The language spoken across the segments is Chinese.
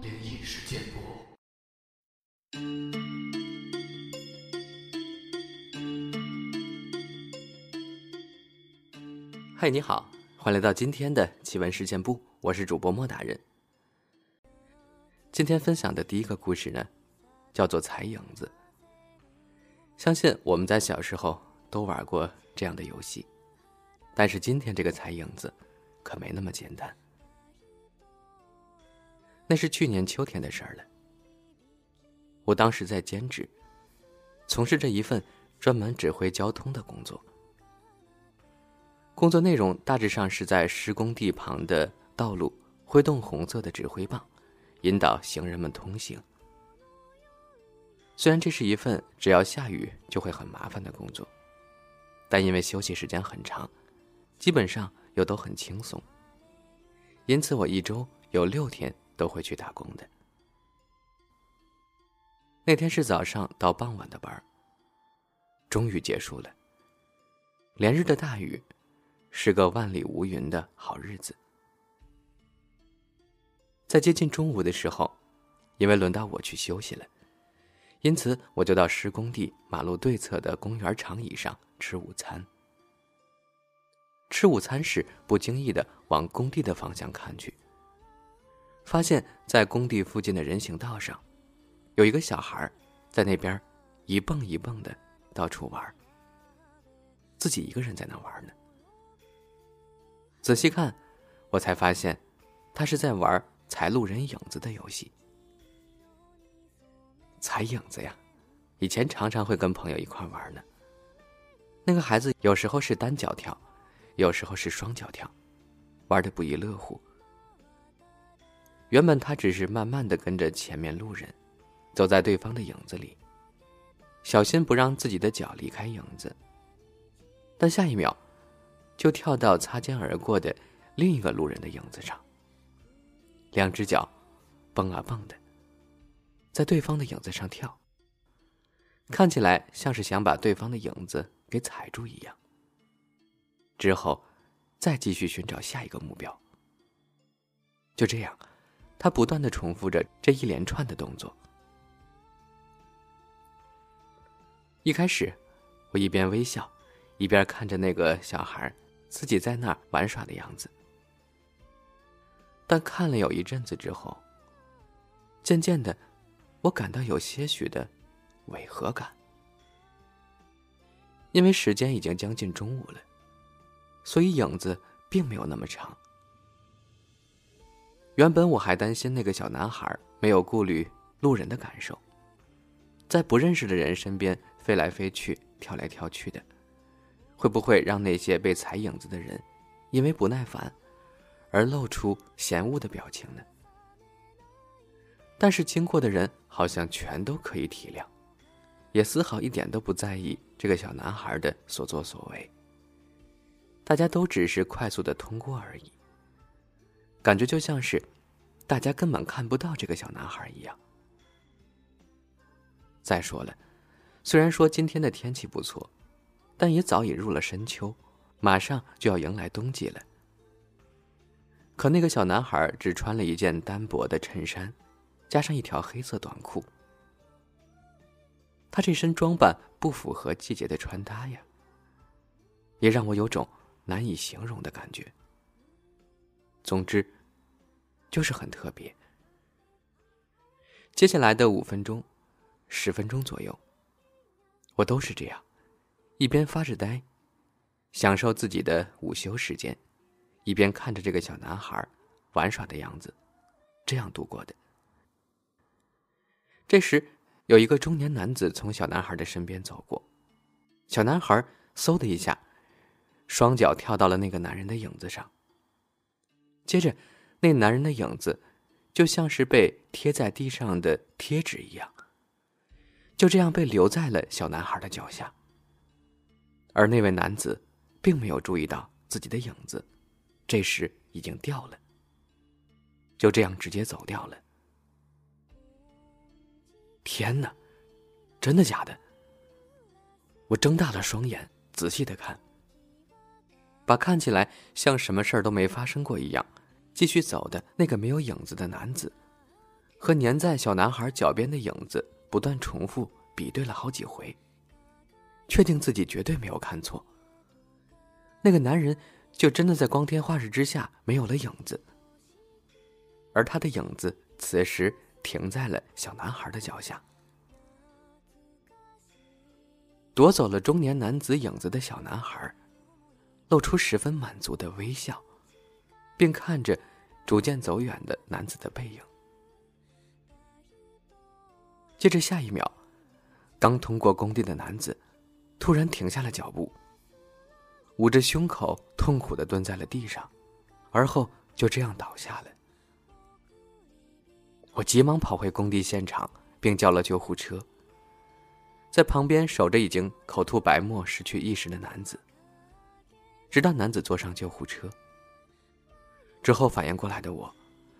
灵异事件簿。嗨，你好，欢迎来到今天的奇闻事件部，我是主播莫大人。今天分享的第一个故事呢，叫做踩影子。相信我们在小时候都玩过这样的游戏，但是今天这个踩影子，可没那么简单。那是去年秋天的事儿了。我当时在兼职，从事着一份专门指挥交通的工作。工作内容大致上是在施工地旁的道路挥动红色的指挥棒，引导行人们通行。虽然这是一份只要下雨就会很麻烦的工作，但因为休息时间很长，基本上又都很轻松，因此我一周有六天都会去打工的。那天是早上到傍晚的班终于结束了。连日的大雨。是个万里无云的好日子。在接近中午的时候，因为轮到我去休息了，因此我就到施工地马路对侧的公园长椅上吃午餐。吃午餐时，不经意的往工地的方向看去，发现，在工地附近的人行道上，有一个小孩在那边一蹦一蹦的到处玩，自己一个人在那玩呢。仔细看，我才发现，他是在玩踩路人影子的游戏。踩影子呀，以前常常会跟朋友一块玩呢。那个孩子有时候是单脚跳，有时候是双脚跳，玩的不亦乐乎。原本他只是慢慢的跟着前面路人，走在对方的影子里，小心不让自己的脚离开影子。但下一秒。就跳到擦肩而过的另一个路人的影子上，两只脚蹦啊蹦的，在对方的影子上跳，看起来像是想把对方的影子给踩住一样。之后，再继续寻找下一个目标。就这样，他不断的重复着这一连串的动作。一开始，我一边微笑，一边看着那个小孩。自己在那儿玩耍的样子，但看了有一阵子之后，渐渐的，我感到有些许的违和感，因为时间已经将近中午了，所以影子并没有那么长。原本我还担心那个小男孩没有顾虑路人的感受，在不认识的人身边飞来飞去、跳来跳去的。会不会让那些被踩影子的人，因为不耐烦，而露出嫌恶的表情呢？但是经过的人好像全都可以体谅，也丝毫一点都不在意这个小男孩的所作所为。大家都只是快速的通过而已，感觉就像是大家根本看不到这个小男孩一样。再说了，虽然说今天的天气不错。但也早已入了深秋，马上就要迎来冬季了。可那个小男孩只穿了一件单薄的衬衫，加上一条黑色短裤。他这身装扮不符合季节的穿搭呀，也让我有种难以形容的感觉。总之，就是很特别。接下来的五分钟、十分钟左右，我都是这样。一边发着呆，享受自己的午休时间，一边看着这个小男孩玩耍的样子，这样度过的。这时，有一个中年男子从小男孩的身边走过，小男孩嗖的一下，双脚跳到了那个男人的影子上。接着，那男人的影子就像是被贴在地上的贴纸一样，就这样被留在了小男孩的脚下。而那位男子，并没有注意到自己的影子，这时已经掉了。就这样直接走掉了。天哪，真的假的？我睁大了双眼，仔细的看。把看起来像什么事儿都没发生过一样，继续走的那个没有影子的男子，和粘在小男孩脚边的影子不断重复比对了好几回，确定自己绝对没有看错。那个男人就真的在光天化日之下没有了影子，而他的影子此时停在了小男孩的脚下。夺走了中年男子影子的小男孩，露出十分满足的微笑，并看着逐渐走远的男子的背影。接着下一秒，刚通过工地的男子突然停下了脚步，捂着胸口，痛苦的蹲在了地上，而后就这样倒下了。我急忙跑回工地现场，并叫了救护车。在旁边守着已经口吐白沫、失去意识的男子，直到男子坐上救护车。之后反应过来的我，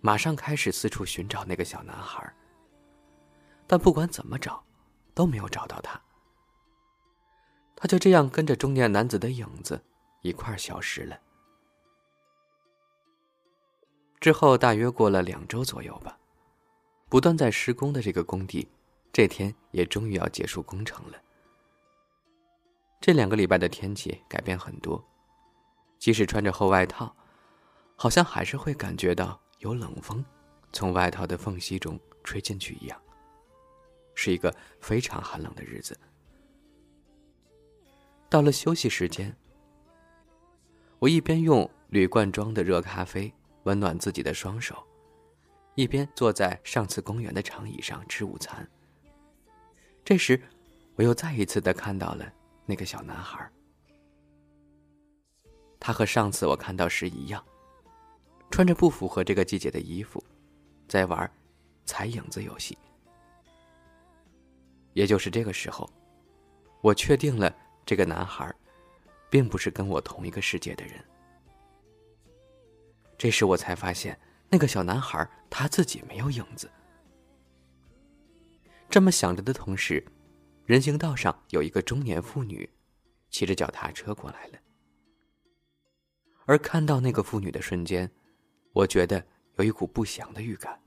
马上开始四处寻找那个小男孩。但不管怎么找，都没有找到他。他就这样跟着中年男子的影子一块消失了。之后大约过了两周左右吧，不断在施工的这个工地。这天也终于要结束工程了。这两个礼拜的天气改变很多，即使穿着厚外套，好像还是会感觉到有冷风从外套的缝隙中吹进去一样。是一个非常寒冷的日子。到了休息时间，我一边用铝罐装的热咖啡温暖自己的双手，一边坐在上次公园的长椅上吃午餐。这时，我又再一次的看到了那个小男孩。他和上次我看到时一样，穿着不符合这个季节的衣服，在玩踩影子游戏。也就是这个时候，我确定了这个男孩，并不是跟我同一个世界的人。这时我才发现，那个小男孩他自己没有影子。这么想着的同时，人行道上有一个中年妇女，骑着脚踏车过来了。而看到那个妇女的瞬间，我觉得有一股不祥的预感。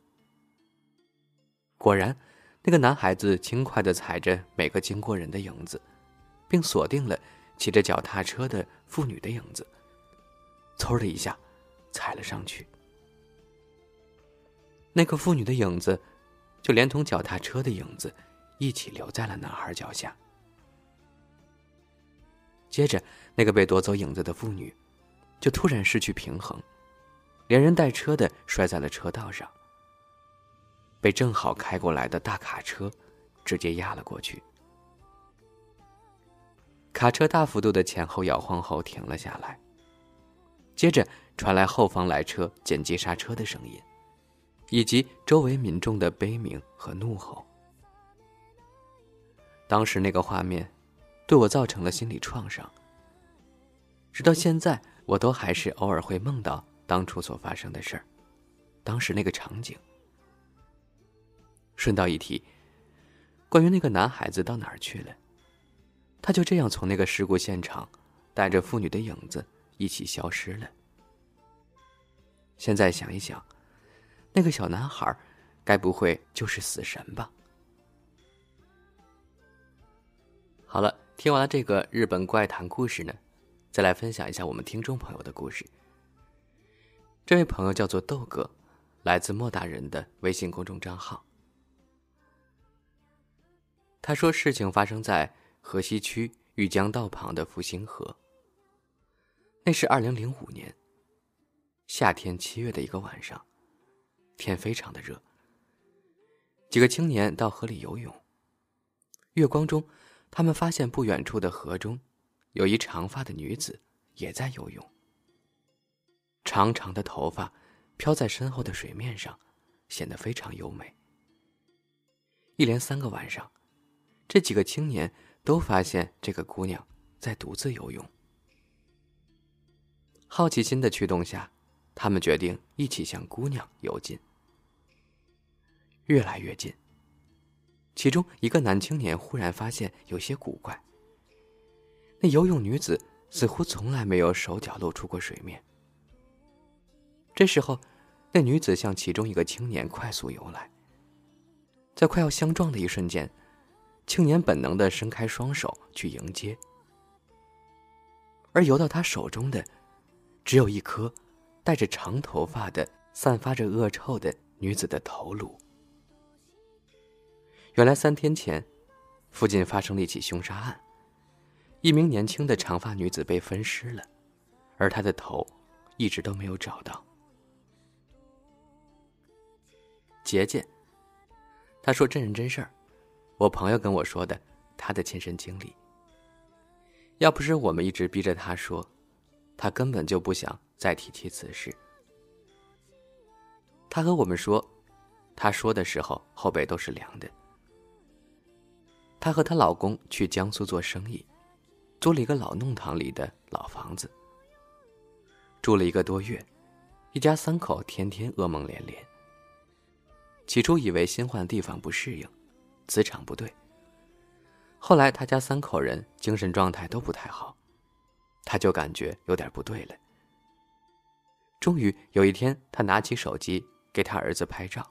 果然，那个男孩子轻快的踩着每个经过人的影子，并锁定了骑着脚踏车的妇女的影子，嗖的一下踩了上去。那个妇女的影子。就连同脚踏车的影子，一起留在了男孩脚下。接着，那个被夺走影子的妇女，就突然失去平衡，连人带车的摔在了车道上，被正好开过来的大卡车直接压了过去。卡车大幅度的前后摇晃后停了下来，接着传来后方来车紧急刹车的声音。以及周围民众的悲鸣和怒吼。当时那个画面，对我造成了心理创伤。直到现在，我都还是偶尔会梦到当初所发生的事儿，当时那个场景。顺道一提，关于那个男孩子到哪儿去了？他就这样从那个事故现场，带着妇女的影子一起消失了。现在想一想。那个小男孩，该不会就是死神吧？好了，听完了这个日本怪谈故事呢，再来分享一下我们听众朋友的故事。这位朋友叫做豆哥，来自莫大人的微信公众账号。他说，事情发生在河西区玉江道旁的复兴河。那是二零零五年夏天七月的一个晚上。天非常的热，几个青年到河里游泳。月光中，他们发现不远处的河中，有一长发的女子也在游泳。长长的头发飘在身后的水面上，显得非常优美。一连三个晚上，这几个青年都发现这个姑娘在独自游泳。好奇心的驱动下，他们决定一起向姑娘游近。越来越近。其中一个男青年忽然发现有些古怪。那游泳女子似乎从来没有手脚露出过水面。这时候，那女子向其中一个青年快速游来，在快要相撞的一瞬间，青年本能的伸开双手去迎接，而游到他手中的，只有一颗带着长头发的、散发着恶臭的女子的头颅。原来三天前，附近发生了一起凶杀案。一名年轻的长发女子被分尸了，而她的头一直都没有找到。杰杰，他说真人真事儿，我朋友跟我说的，他的亲身经历。要不是我们一直逼着他说，他根本就不想再提起此事。他和我们说，他说的时候后背都是凉的。她和她老公去江苏做生意。租了一个老弄堂里的老房子，住了一个多月，一家三口天天噩梦连连。起初以为新换地方不适应，磁场不对。后来他家三口人精神状态都不太好，他就感觉有点不对了。终于有一天，他拿起手机给他儿子拍照。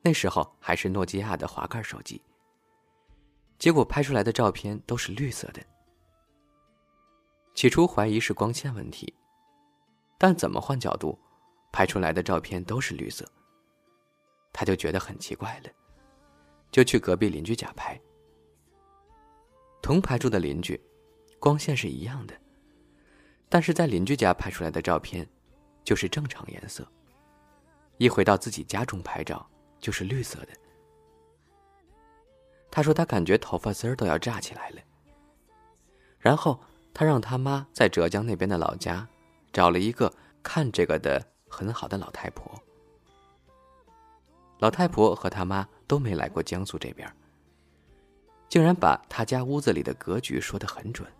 那时候还是诺基亚的滑盖手机。结果拍出来的照片都是绿色的。起初怀疑是光线问题，但怎么换角度，拍出来的照片都是绿色。他就觉得很奇怪了，就去隔壁邻居家拍。同排住的邻居，光线是一样的，但是在邻居家拍出来的照片，就是正常颜色。一回到自己家中拍照，就是绿色的。他说：“他感觉头发丝儿都要炸起来了。”然后他让他妈在浙江那边的老家找了一个看这个的很好的老太婆。老太婆和他妈都没来过江苏这边，竟然把他家屋子里的格局说得很准，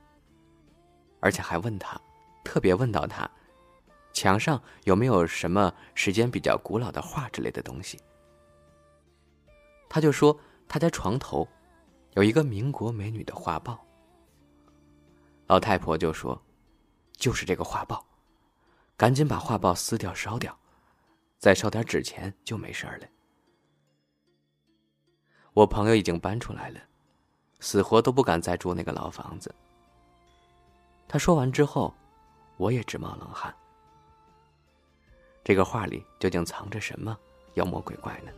而且还问他，特别问到他，墙上有没有什么时间比较古老的画之类的东西。他就说。他家床头有一个民国美女的画报。老太婆就说：“就是这个画报，赶紧把画报撕掉烧掉，再烧点纸钱就没事了。”我朋友已经搬出来了，死活都不敢再住那个老房子。他说完之后，我也直冒冷汗。这个画里究竟藏着什么妖魔鬼怪呢？